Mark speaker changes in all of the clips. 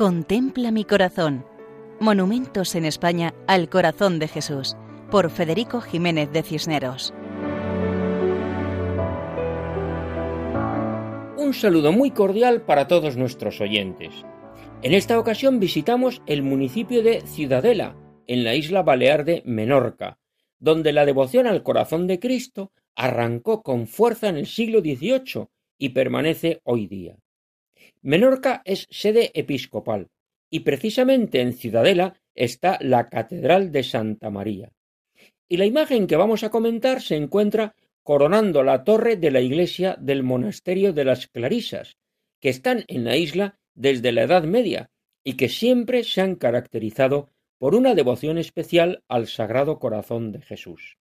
Speaker 1: Contempla mi corazón. Monumentos en España al corazón de Jesús, por Federico Jiménez de Cisneros.
Speaker 2: Un saludo muy cordial para todos nuestros oyentes. En esta ocasión visitamos el municipio de Ciudadela, en la isla balear de Menorca, donde la devoción al corazón de Cristo arrancó con fuerza en el siglo XVIII y permanece hoy día. Menorca es sede episcopal y precisamente en Ciudadela está la Catedral de Santa María. Y la imagen que vamos a comentar se encuentra coronando la torre de la iglesia del monasterio de las Clarisas, que están en la isla desde la Edad Media y que siempre se han caracterizado por una devoción especial al Sagrado Corazón de Jesús.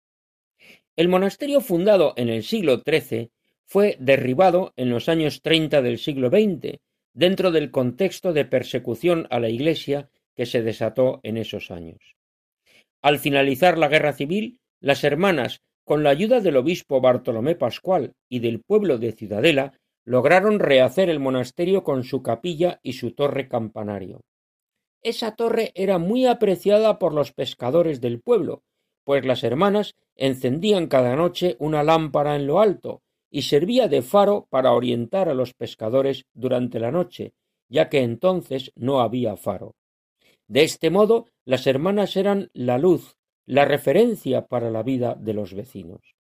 Speaker 2: El monasterio fundado en el siglo XIII fue derribado en los años treinta del siglo XX dentro del contexto de persecución a la Iglesia que se desató en esos años. Al finalizar la guerra civil, las hermanas, con la ayuda del obispo Bartolomé Pascual y del pueblo de Ciudadela, lograron rehacer el monasterio con su capilla y su torre campanario. Esa torre era muy apreciada por los pescadores del pueblo, pues las hermanas encendían cada noche una lámpara en lo alto, y servía de faro para orientar a los pescadores durante la noche, ya que entonces no había faro. De este modo, las hermanas eran la luz, la referencia para la vida de los vecinos.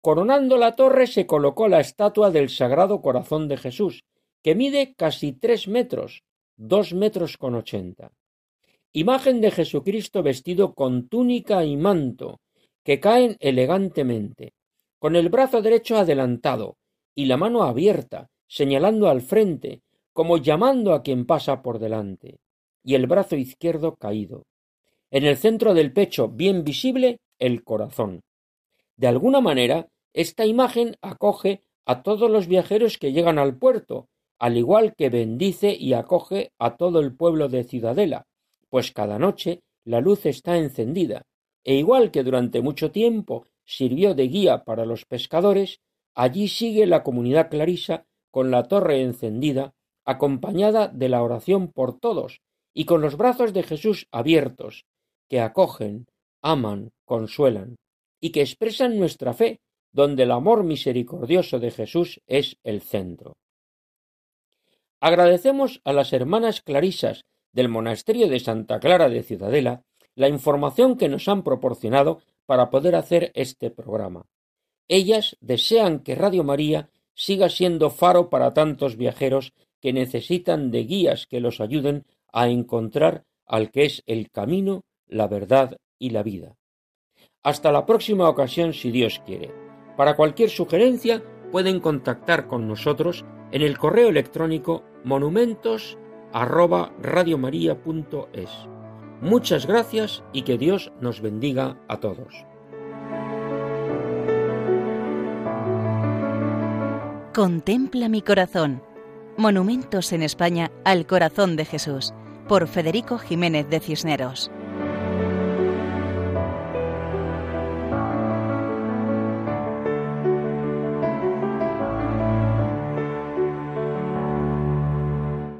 Speaker 2: Coronando la torre se colocó la estatua del Sagrado Corazón de Jesús, que mide casi tres metros, dos metros con ochenta. Imagen de Jesucristo vestido con túnica y manto, que caen elegantemente, con el brazo derecho adelantado y la mano abierta, señalando al frente, como llamando a quien pasa por delante, y el brazo izquierdo caído. En el centro del pecho, bien visible, el corazón. De alguna manera, esta imagen acoge a todos los viajeros que llegan al puerto, al igual que bendice y acoge a todo el pueblo de Ciudadela, pues cada noche la luz está encendida, e igual que durante mucho tiempo sirvió de guía para los pescadores, allí sigue la comunidad clarisa con la torre encendida, acompañada de la oración por todos y con los brazos de Jesús abiertos, que acogen, aman, consuelan, y que expresan nuestra fe, donde el amor misericordioso de Jesús es el centro. Agradecemos a las hermanas clarisas del monasterio de Santa Clara de Ciudadela la información que nos han proporcionado para poder hacer este programa. Ellas desean que Radio María siga siendo faro para tantos viajeros que necesitan de guías que los ayuden a encontrar al que es el camino, la verdad y la vida. Hasta la próxima ocasión si Dios quiere. Para cualquier sugerencia pueden contactar con nosotros en el correo electrónico monumentos Muchas gracias y que Dios nos bendiga a todos.
Speaker 1: Contempla mi corazón. Monumentos en España al corazón de Jesús, por Federico Jiménez de Cisneros.